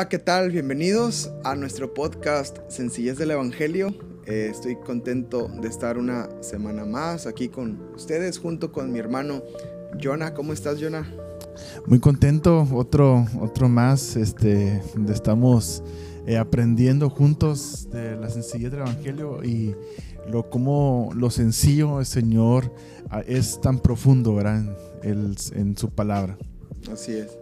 Hola, ¿qué tal? Bienvenidos a nuestro podcast Sencillez del Evangelio. Eh, estoy contento de estar una semana más aquí con ustedes junto con mi hermano Jonah. ¿Cómo estás, Jonah? Muy contento, otro, otro más, este, donde estamos eh, aprendiendo juntos de la sencillez del Evangelio y lo como lo sencillo el Señor ah, es tan profundo, ¿verdad? En, en su palabra. Así es.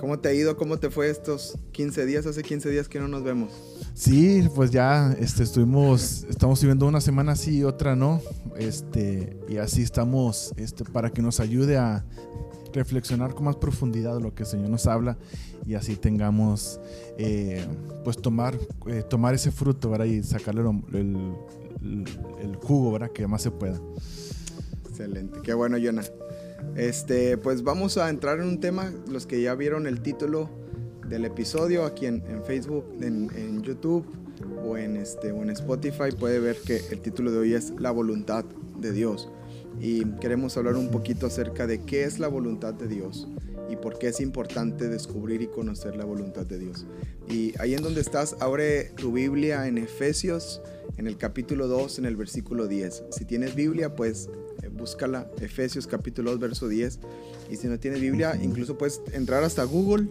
¿Cómo te ha ido? ¿Cómo te fue estos 15 días? Hace 15 días que no nos vemos. Sí, pues ya este, estuvimos, estamos viviendo una semana sí y otra no. Este, y así estamos este, para que nos ayude a reflexionar con más profundidad de lo que el Señor nos habla y así tengamos, eh, pues tomar, eh, tomar ese fruto ¿verdad? y sacarle el, el, jugo ¿verdad? que más se pueda. Excelente, qué bueno, Jonah. Este, pues vamos a entrar en un tema, los que ya vieron el título del episodio aquí en, Facebook, en, YouTube o en, este, o en Spotify, puede ver que el título de hoy es La voluntad de Dios. Y queremos hablar un poquito acerca de qué es la voluntad de Dios y por qué es importante descubrir y conocer la voluntad de Dios. Y ahí en donde estás, abre tu Biblia en Efesios, en el capítulo 2, en el versículo 10. Si tienes Biblia, pues búscala, Efesios capítulo 2, verso 10. Y si no tienes Biblia, incluso puedes entrar hasta Google,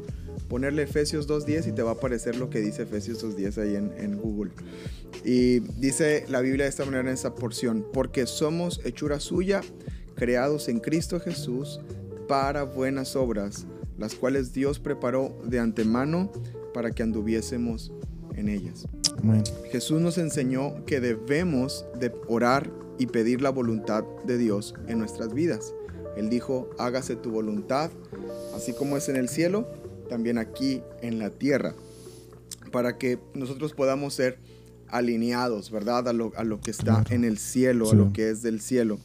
ponerle Efesios 2.10 y te va a aparecer lo que dice Efesios 2.10 ahí en, en Google. Y dice la Biblia de esta manera en esa porción, porque somos hechura suya, creados en Cristo Jesús para buenas obras, las cuales Dios preparó de antemano para que anduviésemos en ellas. Jesús nos enseñó que debemos de orar y pedir la voluntad de Dios en nuestras vidas. Él dijo, hágase tu voluntad, así como es en el cielo, también aquí en la tierra, para que nosotros podamos ser alineados, ¿verdad? A lo, que está en el cielo, a lo que es del cielo.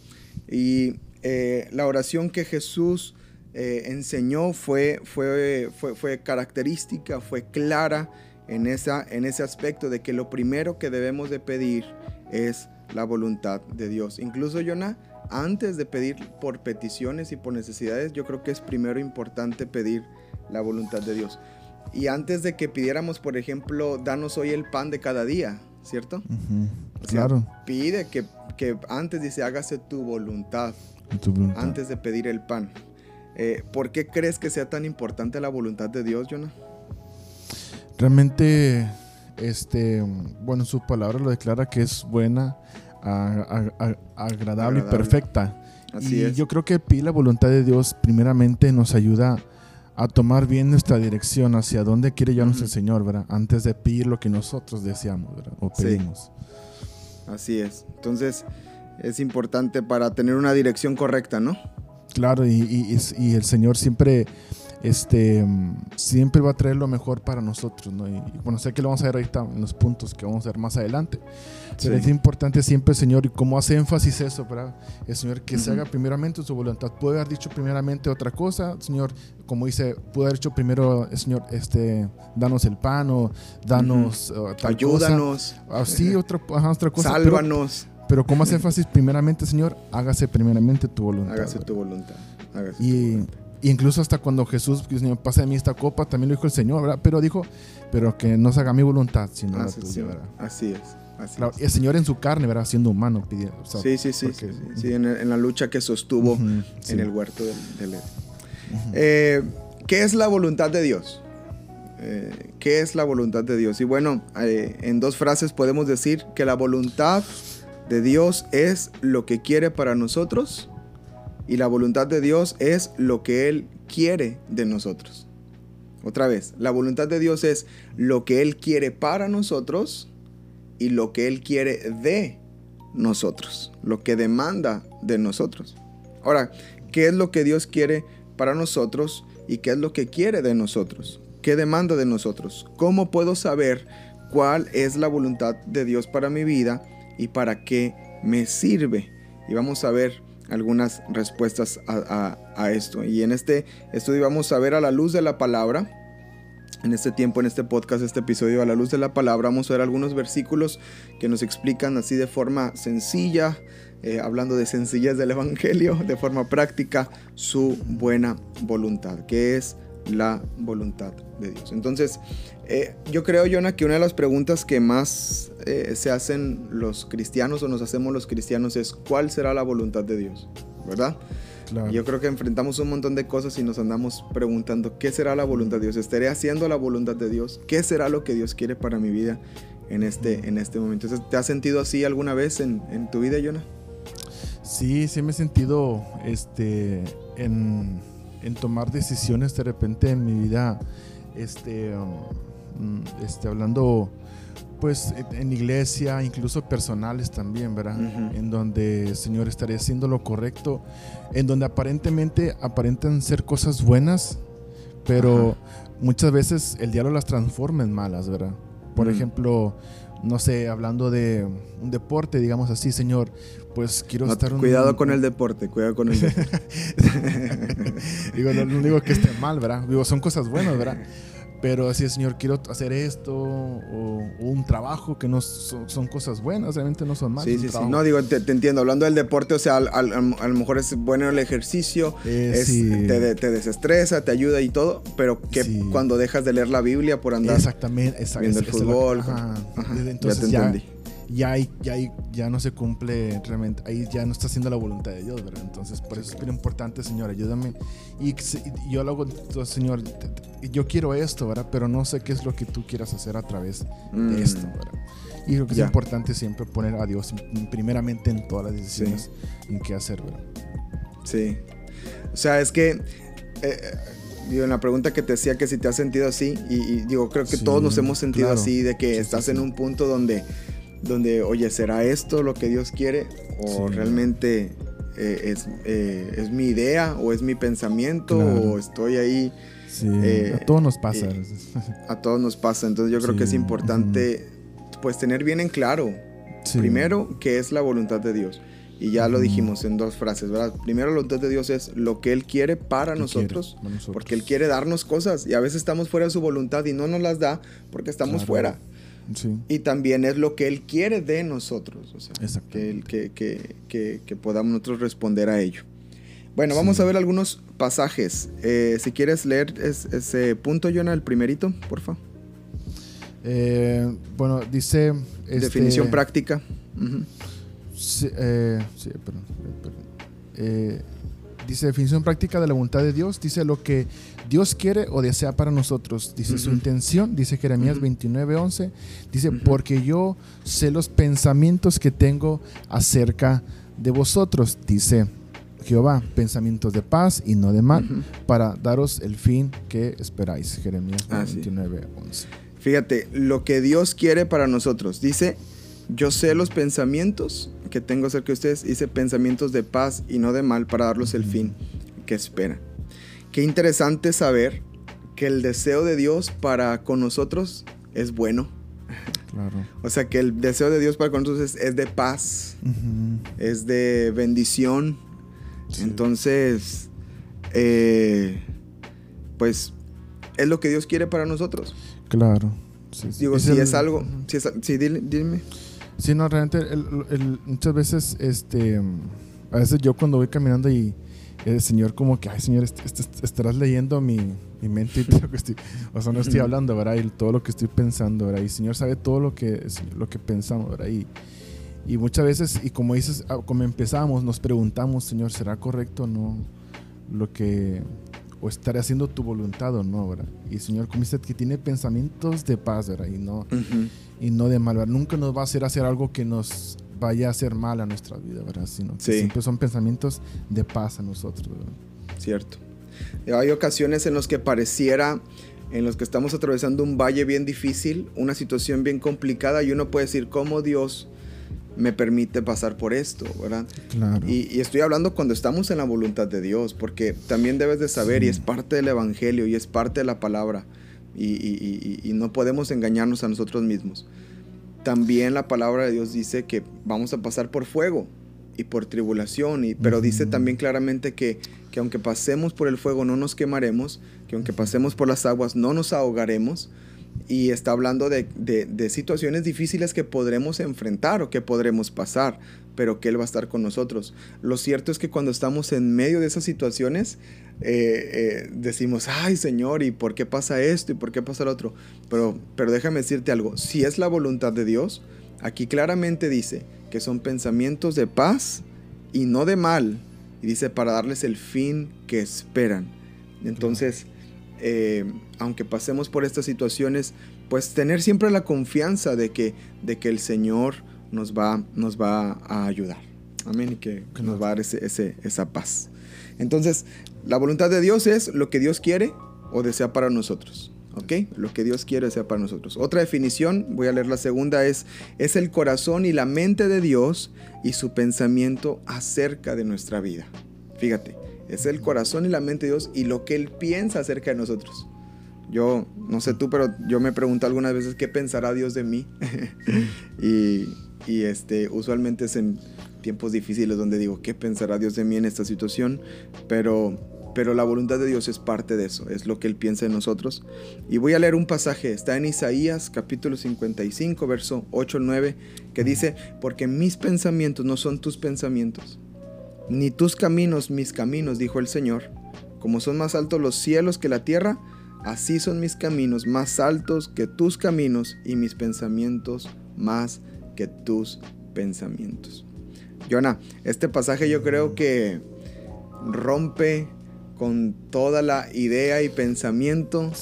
Y eh, la oración que Jesús eh, enseñó fue, fue, fue, fue, característica, fue clara en, esa, en ese aspecto de que lo primero que debemos de pedir es la voluntad de Dios. Incluso, Jonah, antes de pedir por peticiones y por necesidades, yo creo que es primero importante pedir la voluntad de Dios. Y antes de que pidiéramos, por ejemplo, danos hoy el pan de cada día, ¿cierto? claro. Pide que, que, antes dice, hágase tu voluntad, antes de pedir el pan. Eh, ¿Por qué crees que sea tan importante la voluntad de Dios, Jonah? Realmente, este, bueno, su palabra lo declara que es buena, agradable, y perfecta. y yo creo que la voluntad de Dios primeramente nos ayuda a tomar bien nuestra dirección hacia dónde quiere llevarnos el Señor, ¿verdad? Antes de pedir lo que nosotros deseamos, ¿verdad? O pedimos. Así es. Entonces, es importante para tener una dirección correcta, ¿no? Claro, y, y el Señor siempre este, siempre va a traer lo mejor para nosotros, ¿no? Y, bueno, sé que lo vamos a ver ahorita en los puntos que vamos a ver más adelante. Pero es importante siempre, Señor, y como hace énfasis eso, ¿verdad? El Señor, que se haga primeramente su voluntad. Puede haber dicho primeramente otra cosa, Señor, como dice, puede haber dicho primero, el Señor, este, danos el pan o danos uh Ayúdanos. Así, otra, otra cosa. Sálvanos. Pero, como hace énfasis primeramente, Señor, hágase primeramente tu voluntad. Hágase tu voluntad. Hágase y, tu voluntad incluso hasta cuando Jesús, Señor, pasa de mí esta copa, también lo dijo el Señor, ¿verdad? Pero dijo, pero que no se haga mi voluntad, sino la tuya, ¿verdad? Así es. Así El Señor en su carne, ¿verdad? Siendo humano, pidiendo. sí, sí, sí. sí, en, la lucha que sostuvo en el huerto del, eh, ¿Qué es la voluntad de Dios? Eh, ¿Qué es la voluntad de Dios? Y bueno, eh, en dos frases podemos decir que la voluntad de Dios es lo que quiere para nosotros y la voluntad de Dios es lo que Él quiere de nosotros. Otra vez, la voluntad de Dios es lo que Él quiere para nosotros y lo que Él quiere de nosotros, lo que demanda de nosotros. Ahora, ¿qué es lo que Dios quiere para nosotros y qué es lo que quiere de nosotros? ¿Qué demanda de nosotros? ¿Cómo puedo saber cuál es la voluntad de Dios para mi vida y para qué me sirve? Y vamos a ver algunas respuestas a, esto. Y en este estudio vamos a ver a la luz de la palabra. En este tiempo, en este podcast, este episodio, a la luz de la palabra, vamos a ver algunos versículos que nos explican así de forma sencilla, eh, hablando de sencillez del Evangelio, de forma práctica, su buena voluntad, que es la voluntad de Dios. Entonces, eh, yo creo, Jonah, que una de las preguntas que más eh, se hacen los cristianos o nos hacemos los cristianos es ¿cuál será la voluntad de Dios? ¿Verdad? Yo creo que enfrentamos un montón de cosas y nos andamos preguntando ¿qué será la voluntad de Dios? ¿Estaré haciendo la voluntad de Dios? ¿Qué será lo que Dios quiere para mi vida en este, en este momento? ¿Te has sentido así alguna vez en, en tu vida, Jonah? Sí, sí me he sentido este, en en tomar decisiones de repente en mi vida, este, um, este, hablando pues en iglesia, incluso personales también, ¿verdad? En donde Señor estaría haciendo lo correcto, en donde aparentemente aparentan ser cosas buenas, pero muchas veces el diablo las transforma en malas, ¿verdad? Por ejemplo, no sé, hablando de un deporte, digamos así, Señor, pues quiero estar... Cuidado con el deporte, cuidado con el deporte. digo, no, digo que esté mal, ¿verdad? Digo, son cosas buenas, ¿verdad? Pero así, Señor, quiero hacer esto, o, un trabajo que no son, cosas buenas, realmente no son malas. Sí, sí, sí. No, digo, te, entiendo. Hablando del deporte, o sea, a lo mejor es bueno el ejercicio, eh, te, desestresa, te ayuda y todo, pero que cuando dejas de leer la Biblia por andar Exactamente, viendo el fútbol. ajá, Entonces, ya te entendí ya, ya, ya no se cumple realmente, ahí ya no está haciendo la voluntad de Dios, ¿verdad? Entonces, por eso es bien importante, Señor, ayúdame. Y yo lo hago, Señor, yo quiero esto, ¿verdad? Pero no sé qué es lo que tú quieras hacer a través de mm. esto, ¿verdad? Y creo que es importante siempre poner a Dios primeramente en todas las decisiones en qué hacer, ¿verdad? Sí. O sea, es que... Eh, digo, en la pregunta que te decía que si te has sentido así, y, digo, creo que todos nos hemos sentido así, de que estás en un punto donde donde, oye, ¿será esto lo que Dios quiere? ¿O realmente eh, es, eh, es, mi idea o es mi pensamiento o estoy ahí? Sí, eh, a todos nos pasa. a todos nos pasa, entonces yo creo que es importante pues tener bien en claro, primero, qué es la voluntad de Dios. Y ya lo dijimos en dos frases, ¿verdad? Primero, la voluntad de Dios es lo que Él quiere para nosotros, porque Él quiere darnos cosas y a veces estamos fuera de su voluntad y no nos las da porque estamos fuera. Y también es lo que Él quiere de nosotros, o sea, que, que, que, podamos nosotros responder a ello. Bueno, vamos a ver algunos pasajes. Eh, si quieres leer ese punto, Jonah, el primerito, por favor. Eh, bueno, dice... Este, Definición práctica. sí, eh, sí, perdón, perdón dice definición práctica de la voluntad de Dios, dice lo que Dios quiere o desea para nosotros, dice su intención, dice Jeremías 29:11, dice, porque yo sé los pensamientos que tengo acerca de vosotros, dice Jehová, pensamientos de paz y no de mal, para daros el fin que esperáis. Jeremías 29:11. Ah, Fíjate, lo que Dios quiere para nosotros, dice, yo sé los pensamientos que tengo acerca de ustedes, dice pensamientos de paz y no de mal para darlos el fin que espera. Qué interesante saber que el deseo de Dios para con nosotros es bueno. Claro. O sea, que el deseo de Dios para con nosotros es, de paz, es de bendición. Entonces, eh, pues es lo que Dios quiere para nosotros. Claro. Digo, si es algo, si es, sí, dime. Sí, no, realmente muchas veces, este, a veces yo cuando voy caminando y el Señor como que, ay Señor, estarás leyendo mi, mi mente y todo lo que estoy, o sea, no estoy hablando, ¿verdad? Y todo lo que estoy pensando, ¿verdad? Y el Señor sabe todo lo que, lo que pensamos, ¿verdad? Y, y muchas veces, y como dices, ah, como empezamos, nos preguntamos, Señor, ¿será correcto o no lo que, o estaré haciendo tu voluntad o no, ¿verdad? Y el Señor, como dice, que tiene pensamientos de paz, ¿verdad? Y no, y no de mal. Nunca nos va a hacer hacer algo que nos vaya a hacer mal a nuestra vida, ¿verdad? Sino siempre son pensamientos de paz a nosotros, ¿verdad? Cierto. Hay ocasiones en las que pareciera, en los que estamos atravesando un valle bien difícil, una situación bien complicada, y uno puede decir, ¿cómo Dios me permite pasar por esto, ¿verdad? Claro. Y, estoy hablando cuando estamos en la voluntad de Dios, porque también debes de saber, y es parte del Evangelio, y es parte de la palabra, y, no podemos engañarnos a nosotros mismos. También la palabra de Dios dice que vamos a pasar por fuego y por tribulación, y, pero dice también claramente que, que aunque pasemos por el fuego no nos quemaremos, que aunque pasemos por las aguas no nos ahogaremos, y está hablando de, situaciones difíciles que podremos enfrentar o que podremos pasar, pero que Él va a estar con nosotros. Lo cierto es que cuando estamos en medio de esas situaciones, eh, eh, decimos, ay Señor, ¿y por qué pasa esto? ¿Y por qué pasa lo otro? Pero, pero déjame decirte algo, si es la voluntad de Dios, aquí claramente dice que son pensamientos de paz y no de mal, y dice para darles el fin que esperan. Entonces, eh, aunque pasemos por estas situaciones, pues tener siempre la confianza de que, de que el Señor nos va, nos va a ayudar. Amén. Y que, nos va a dar ese, esa paz. Entonces, la voluntad de Dios es lo que Dios quiere o desea para nosotros. ¿Ok? Lo que Dios quiere desea para nosotros. Otra definición, voy a leer la segunda, es, es el corazón y la mente de Dios y su pensamiento acerca de nuestra vida. Fíjate, es el corazón y la mente de Dios y lo que Él piensa acerca de nosotros. Yo, no sé tú, pero yo me pregunto algunas veces qué pensará Dios de mí. y, este, usualmente es en tiempos difíciles donde digo, ¿qué pensará Dios de mí en esta situación? Pero, pero la voluntad de Dios es parte de eso, es lo que Él piensa en nosotros. Y voy a leer un pasaje, está en Isaías capítulo 55, verso 8 9, que dice, porque mis pensamientos no son tus pensamientos ni tus caminos mis caminos, dijo el Señor. Como son más altos los cielos que la tierra, así son mis caminos más altos que tus caminos y mis pensamientos más que tus pensamientos. Jonah, este pasaje yo creo que rompe con toda la idea y pensamiento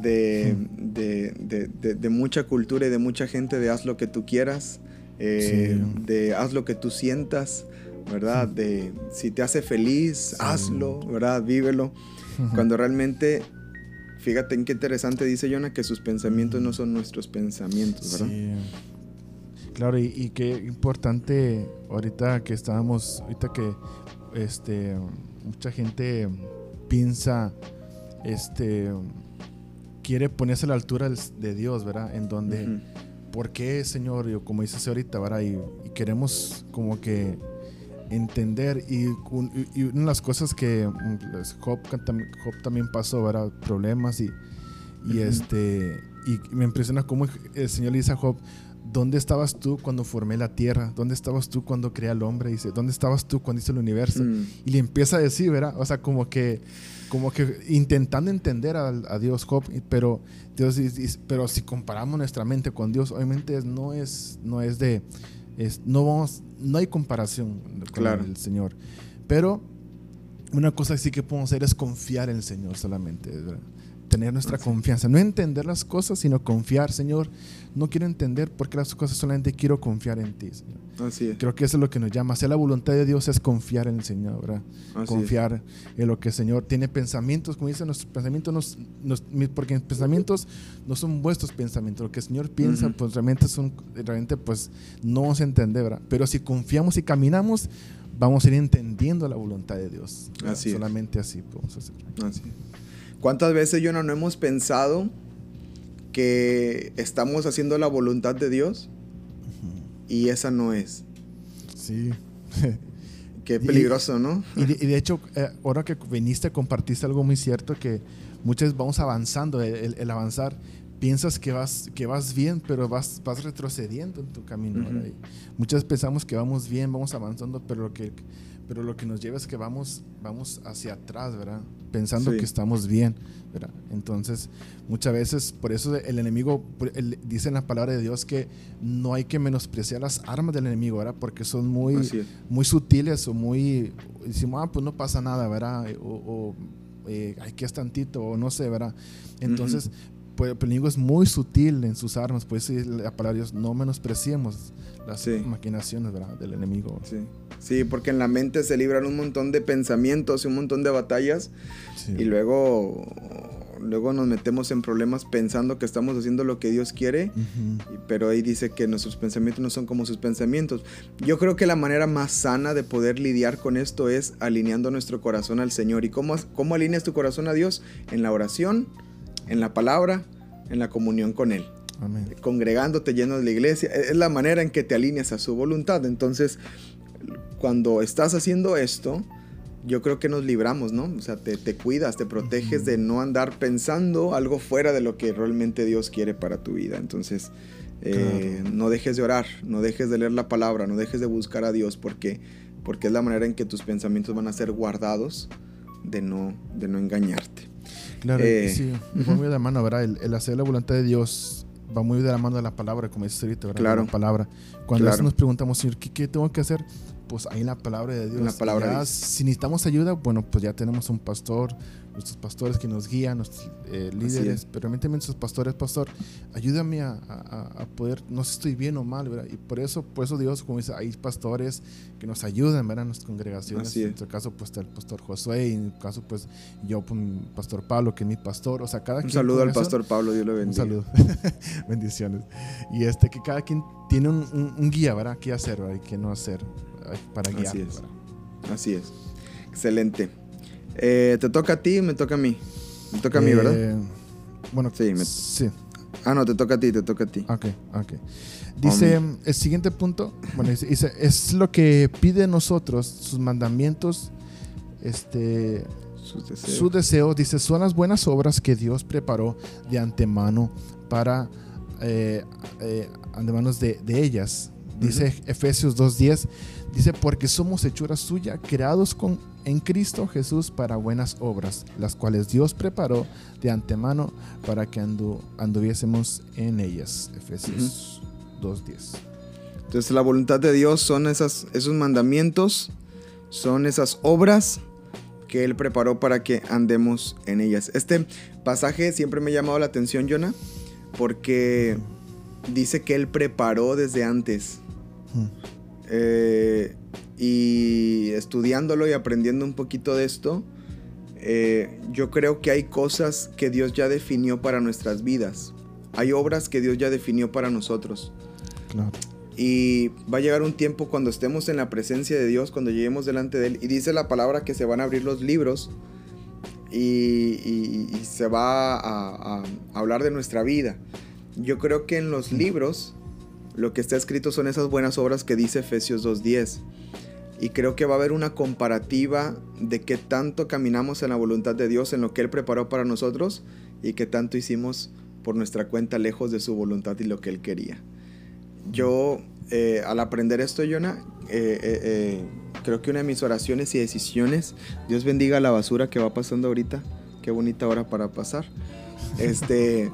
de, de, mucha cultura y de mucha gente de haz lo que tú quieras, eh, de haz lo que tú sientas, ¿verdad? De si te hace feliz, hazlo, ¿verdad? Vívelo. Cuando realmente, fíjate en qué interesante dice Jonah que sus pensamientos no son nuestros pensamientos, ¿verdad? Sí. Claro, y, qué importante ahorita que estábamos, ahorita que este, mucha gente piensa, este, quiere ponerse a la altura de Dios, ¿verdad? En donde, ¿por qué, Señor? Yo, como dices ahorita, ¿verdad? y queremos como que entender y, una de las cosas que mm, pues, Job, también pasó, era problemas y, y este y me impresiona cómo el Señor le dice a Job, ¿dónde estabas tú cuando formé la tierra? ¿Dónde estabas tú cuando creé al hombre? Dice, ¿dónde estabas tú cuando hice el universo? Mm. Y le empieza a decir, ¿verdad? O sea, como que, como que intentando entender a, a Dios, Job, pero, Dios, pero si comparamos nuestra mente con Dios, obviamente no es, no es de no, vamos, no hay comparación con el Señor. Pero una cosa sí que podemos hacer es confiar en el Señor solamente tener nuestra confianza. No entender las cosas, sino confiar, Señor. No quiero entender por qué las cosas, solamente quiero confiar en ti, Señor. Así Creo que eso es lo que nos llama. Hacer la voluntad de Dios es confiar en el Señor, ¿verdad? confiar en lo que el Señor tiene pensamientos, como dicen nuestros pensamientos, nos, porque pensamientos no son vuestros pensamientos. Lo que el Señor piensa, pues realmente son, realmente pues no se entiende, ¿verdad? Pero si confiamos y caminamos, vamos a ir entendiendo la voluntad de Dios. Así Solamente así podemos hacer. Así ¿Cuántas veces, yo no hemos pensado que estamos haciendo la voluntad de Dios y esa no es? Sí. Qué peligroso, ¿no? Y de, hecho, eh, ahora que viniste, compartiste algo muy cierto, que muchas veces vamos avanzando, el, avanzar, piensas que vas, que vas bien, pero vas, vas retrocediendo en tu camino. Muchas veces pensamos que vamos bien, vamos avanzando, pero lo que pero lo que nos lleva es que vamos, vamos hacia atrás, ¿verdad? Pensando que estamos bien, ¿verdad? Entonces, muchas veces, por eso el enemigo, dice en la palabra de Dios que no hay que menospreciar las armas del enemigo, ¿verdad? Porque son muy, muy sutiles o muy, decimos, ah, pues no pasa nada, ¿verdad? O, eh, aquí es tantito, o no sé, ¿verdad? Entonces, pues, el enemigo es muy sutil en sus armas, por eso la palabra de Dios, no menospreciemos las maquinaciones ¿verdad? del enemigo. Sí. Sí, porque en la mente se libran un montón de pensamientos y un montón de batallas. Y luego, luego nos metemos en problemas pensando que estamos haciendo lo que Dios quiere. Pero ahí dice que nuestros pensamientos no son como sus pensamientos. Yo creo que la manera más sana de poder lidiar con esto es alineando nuestro corazón al Señor. ¿Y cómo, cómo alineas tu corazón a Dios? En la oración, en la palabra, en la comunión con Él. Congregándote lleno de la iglesia. Es la manera en que te alineas a su voluntad. Entonces, cuando estás haciendo esto, yo creo que nos libramos, ¿no? O sea, te, cuidas, te proteges de no andar pensando algo fuera de lo que realmente Dios quiere para tu vida. Entonces, eh, no dejes de orar, no dejes de leer la palabra, no dejes de buscar a Dios porque, porque es la manera en que tus pensamientos van a ser guardados de no, de no engañarte. Claro, eh, sí, va muy de la mano, ¿verdad? El, hacer la voluntad de Dios va muy de la mano de la palabra, como dices ahorita, ¿verdad? Claro. La palabra. Cuando nos preguntamos, Señor, ¿qué, ¿qué, tengo que hacer? Pues ahí en la palabra de Dios. la palabra Si necesitamos ayuda, bueno, pues ya tenemos un pastor, nuestros pastores que nos guían, nuestros eh, líderes, pero realmente nuestros pastores, pastor, ayúdame a, a, poder, no sé si estoy bien o mal, ¿verdad? Y por eso, por eso Dios, como dice, hay pastores que nos ayudan, ¿verdad? En nuestras congregaciones. En nuestro caso, pues está el pastor Josué, y en mi caso, pues yo, pues, pastor Pablo, que es mi pastor, o sea, cada Un saludo al pastor Pablo, Dios lo bendiga. Un saludo, bendiciones. Y este, que cada quien tiene un, un, guía, ¿verdad? ¿Qué hacer, ¿verdad? Y qué no hacer para guiar. Así es. Así es. Excelente. Eh, ¿Te toca a ti me toca a mí? Me toca a mí, ¿verdad? Eh, bueno, sí, sí. Ah, no, te toca a ti, te toca a ti. Ok, ok. Dice, el siguiente punto, bueno, dice, es lo que pide nosotros, sus mandamientos, este, sus deseos. Su deseo, dice, son las buenas obras que Dios preparó de antemano para, eh, eh antemanos de, de ellas. Dice Efesios 2.10, dice, porque somos hechura suya, creados con, en Cristo Jesús para buenas obras, las cuales Dios preparó de antemano para que anduviésemos en ellas. Efesios 2.10. Entonces la voluntad de Dios son esas, esos mandamientos, son esas obras que Él preparó para que andemos en ellas. Este pasaje siempre me ha llamado la atención, Jonah, porque dice que Él preparó desde antes eh, y estudiándolo y aprendiendo un poquito de esto, eh, yo creo que hay cosas que Dios ya definió para nuestras vidas. Hay obras que Dios ya definió para nosotros. Y va a llegar un tiempo cuando estemos en la presencia de Dios, cuando lleguemos delante de Él, y dice la palabra que se van a abrir los libros y, se va a, a, hablar de nuestra vida. Yo creo que en los libros lo que está escrito son esas buenas obras que dice Efesios 2.10. Y creo que va a haber una comparativa de qué tanto caminamos en la voluntad de Dios, en lo que Él preparó para nosotros, y qué tanto hicimos por nuestra cuenta lejos de su voluntad y lo que Él quería. Yo, eh, al aprender esto, Jonah, eh, eh, creo que una de mis oraciones y decisiones, Dios bendiga la basura que va pasando ahorita, qué bonita hora para pasar. Este,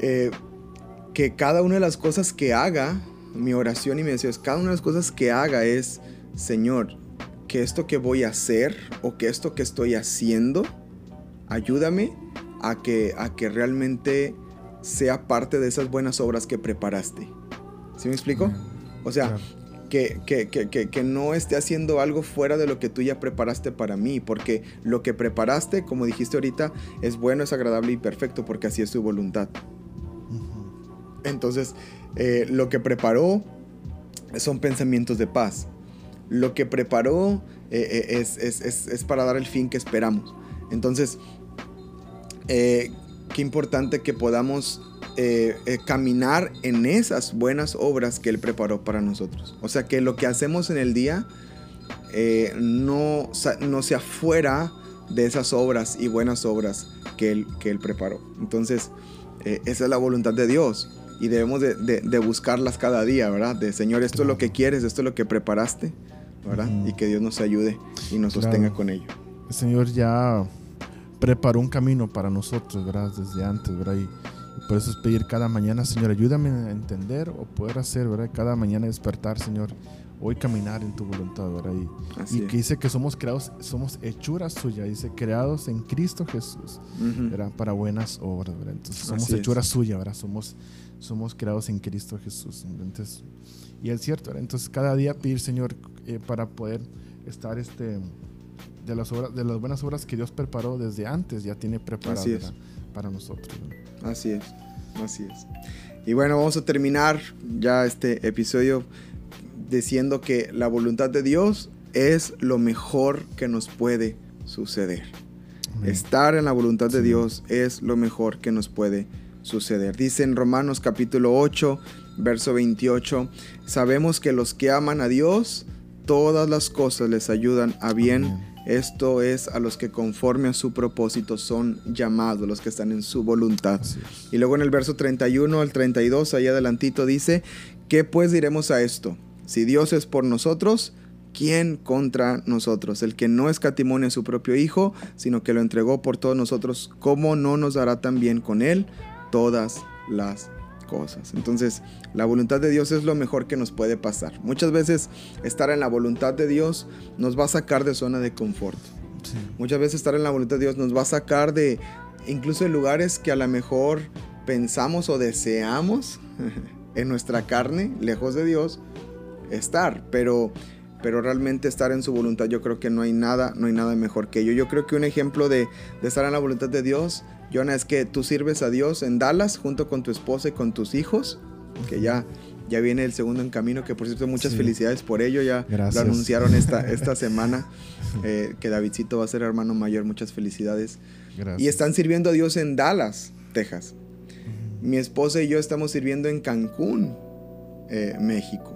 que cada una de las cosas que haga, mi oración y mi deseo es, cada una de las cosas que haga es, Señor, que esto que voy a hacer o que esto que estoy haciendo, ayúdame a que, a que realmente sea parte de esas buenas obras que preparaste. ¿Sí me explico? O sea, que, que, que, que, no esté haciendo algo fuera de lo que tú ya preparaste para mí, porque lo que preparaste, como dijiste ahorita, es bueno, es agradable y perfecto, porque así es tu voluntad. Entonces, eh, lo que preparó son pensamientos de paz. Lo que preparó eh, eh, es, para dar el fin que esperamos. Entonces, qué importante que podamos caminar en esas buenas obras que Él preparó para nosotros. O sea, que lo que hacemos en el día no, no sea fuera de esas obras y buenas obras que Él, que él preparó. Entonces, esa es la voluntad de Dios y debemos de, buscarlas cada día, ¿verdad? De Señor, esto es lo que quieres, esto es lo que preparaste, ¿verdad? Y que Dios nos ayude y nos sostenga con ello. El Señor ya preparó un camino para nosotros, ¿verdad? Desde antes, ¿verdad? Y, por eso es pedir cada mañana, Señor, ayúdame a entender o poder hacer, ¿verdad? Cada mañana despertar, Señor, hoy caminar en tu voluntad, ¿verdad? Y, que dice que somos creados, somos hechuras suyas, dice, creados en Cristo Jesús, ¿verdad? Para buenas obras, ¿verdad? Entonces somos hechuras suyas, ¿verdad? Somos somos creados en Cristo Jesús. Entonces, y es cierto, entonces cada día pedir, Señor, eh, para poder estar este, de, las obras, de las buenas obras que Dios preparó desde antes, ya tiene preparadas para, nosotros. Así es, así es. Y bueno, vamos a terminar ya este episodio diciendo que la voluntad de Dios es lo mejor que nos puede suceder. Estar en la voluntad de Dios es lo mejor que nos puede suceder suceder. Dice en Romanos capítulo 8, verso 28, sabemos que los que aman a Dios, todas las cosas les ayudan a bien Esto es a los que conforme a su propósito son llamados, los que están en su voluntad. Y luego en el verso 31 al 32, ahí adelantito dice, ¿qué pues diremos a esto? Si Dios es por nosotros, ¿quién contra nosotros? El que no escatimone a su propio Hijo, sino que lo entregó por todos nosotros, ¿cómo no nos dará también con él todas las cosas. Entonces, la voluntad de Dios es lo mejor que nos puede pasar. Muchas veces estar en la voluntad de Dios nos va a sacar de zona de confort. Muchas veces estar en la voluntad de Dios nos va a sacar de incluso de lugares que a lo mejor pensamos o deseamos en nuestra carne, lejos de Dios, estar, pero pero realmente estar en su voluntad yo creo que no hay nada, no hay nada mejor que ello. Yo creo que un ejemplo de, de estar en la voluntad de Dios Jonah, es que tú sirves a Dios en Dallas junto con tu esposa y con tus hijos, que ya, ya viene el segundo en camino, que por cierto muchas felicidades por ello, ya lo anunciaron esta, esta semana, eh, que Davidcito va a ser hermano mayor, muchas felicidades. Y están sirviendo a Dios en Dallas, Texas. Mi esposa y yo estamos sirviendo en Cancún, eh, México.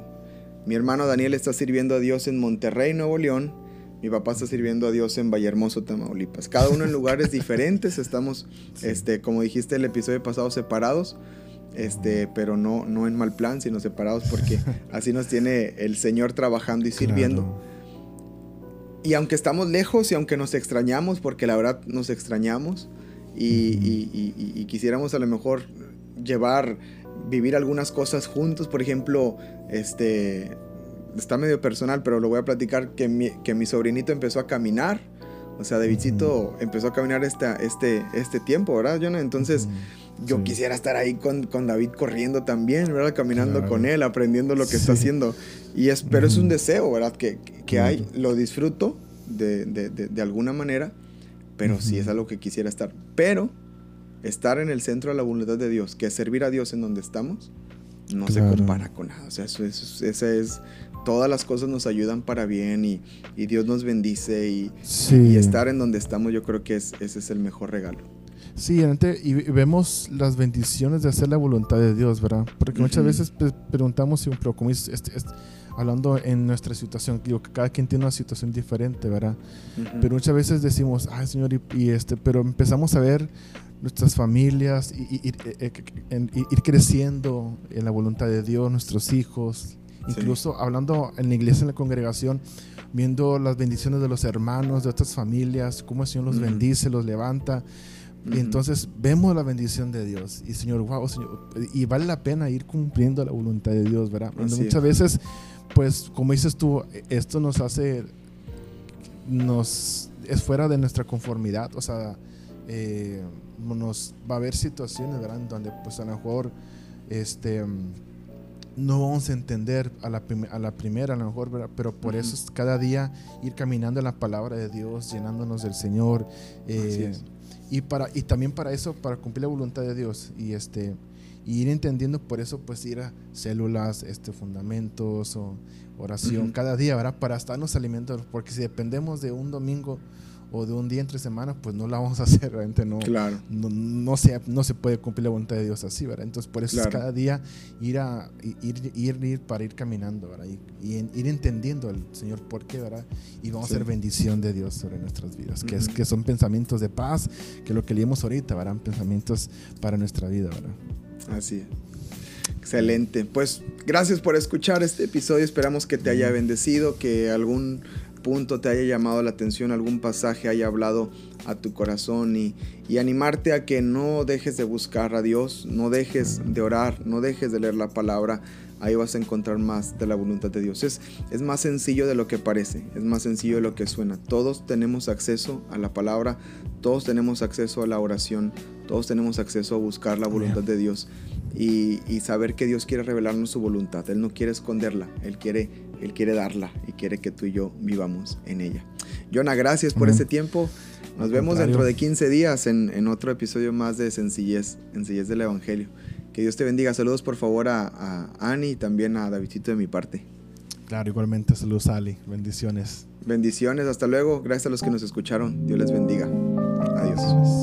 Mi hermano Daniel está sirviendo a Dios en Monterrey, Nuevo León. Mi papá está sirviendo a Dios en Vallehermoso, Tamaulipas. Cada uno en lugares diferentes. Estamos, este, como dijiste el episodio pasado, separados. Este, pero no, no en mal plan, sino separados porque así nos tiene el Señor trabajando y sirviendo. Y aunque estamos lejos y aunque nos extrañamos, porque la verdad nos extrañamos y, quisiéramos a lo mejor llevar, vivir algunas cosas juntos, por ejemplo, este, está medio personal, pero lo voy a platicar, que mi, que mi sobrinito empezó a caminar. O sea, Davidcito empezó a caminar este, este, este tiempo, ¿verdad, Jonah? Entonces, yo quisiera estar ahí con, con, David corriendo también, ¿verdad? Caminando con él, aprendiendo lo que está haciendo. Y es, pero es un deseo, ¿verdad? Que, que hay, lo disfruto de, de, de, alguna manera, pero sí es algo que quisiera estar. Pero estar en el centro de la voluntad de Dios, que es servir a Dios en donde estamos, no se compara con nada. O sea, eso, eso, esa es todas las cosas nos ayudan para bien y, Dios nos bendice y, estar en donde estamos yo creo que es, ese es el mejor regalo. Sí, y vemos las bendiciones de hacer la voluntad de Dios, ¿verdad? Porque muchas veces preguntamos, pero como este, este, hablando en nuestra situación, digo que cada quien tiene una situación diferente, ¿verdad? Pero muchas veces decimos, ay Señor, y, este, pero empezamos a ver nuestras familias, y, ir, eh, eh, ir creciendo en la voluntad de Dios, nuestros hijos, Incluso hablando en la iglesia, en la congregación, viendo las bendiciones de los hermanos, de otras familias, cómo el Señor los bendice, los levanta. Y entonces vemos la bendición de Dios. Y Señor, wow, Señor. Y vale la pena ir cumpliendo la voluntad de Dios, ¿verdad? muchas veces, pues, como dices tú, esto nos hace, nos, es fuera de nuestra conformidad. O sea, eh, nos va a haber situaciones, ¿verdad? Donde, pues, a lo mejor, este no vamos a entender a la, a la primera, a lo mejor, pero por eso es cada día ir caminando en la palabra de Dios, llenándonos del Señor. Eh, y, para, y también para eso, para cumplir la voluntad de Dios. Y este ir entendiendo por eso pues ir a células, este fundamentos o oración cada día, ¿verdad? Para estarnos alimentando, porque si dependemos de un domingo o de un día entre semana, pues no la vamos a hacer, realmente no, claro. no, no, se, no se puede cumplir la voluntad de Dios así, ¿verdad? Entonces por eso es cada día ir, a, ir, ir, ir para ir caminando, ¿verdad? Y, ir entendiendo al Señor por qué, ¿verdad? Y vamos a hacer bendición de Dios sobre nuestras vidas, que, es, que son pensamientos de paz, que lo que leímos ahorita, ¿verdad? Pensamientos para nuestra vida, ¿verdad? Así Excelente. Pues gracias por escuchar este episodio. Esperamos que te haya bendecido, que algún punto te haya llamado la atención, algún pasaje haya hablado a tu corazón y, animarte a que no dejes de buscar a Dios, no dejes de orar, no dejes de leer la palabra. Ahí vas a encontrar más de la voluntad de Dios. Es, es más sencillo de lo que parece, es más sencillo de lo que suena. Todos tenemos acceso a la palabra, todos tenemos acceso a la oración, todos tenemos acceso a buscar la voluntad de Dios y, y saber que Dios quiere revelarnos su voluntad. Él no quiere esconderla, Él quiere él quiere darla y quiere que tú y yo vivamos en ella. Jonah, gracias por este tiempo. Nos vemos dentro de 15 días en, otro episodio más de Sencillez, Sencillez del Evangelio. Que Dios te bendiga. Saludos por favor a, a Ani y también a Davidito de mi parte. Claro, igualmente saludos Ali. Bendiciones. Bendiciones. Hasta luego. Gracias a los que nos escucharon. Dios les bendiga. Adiós.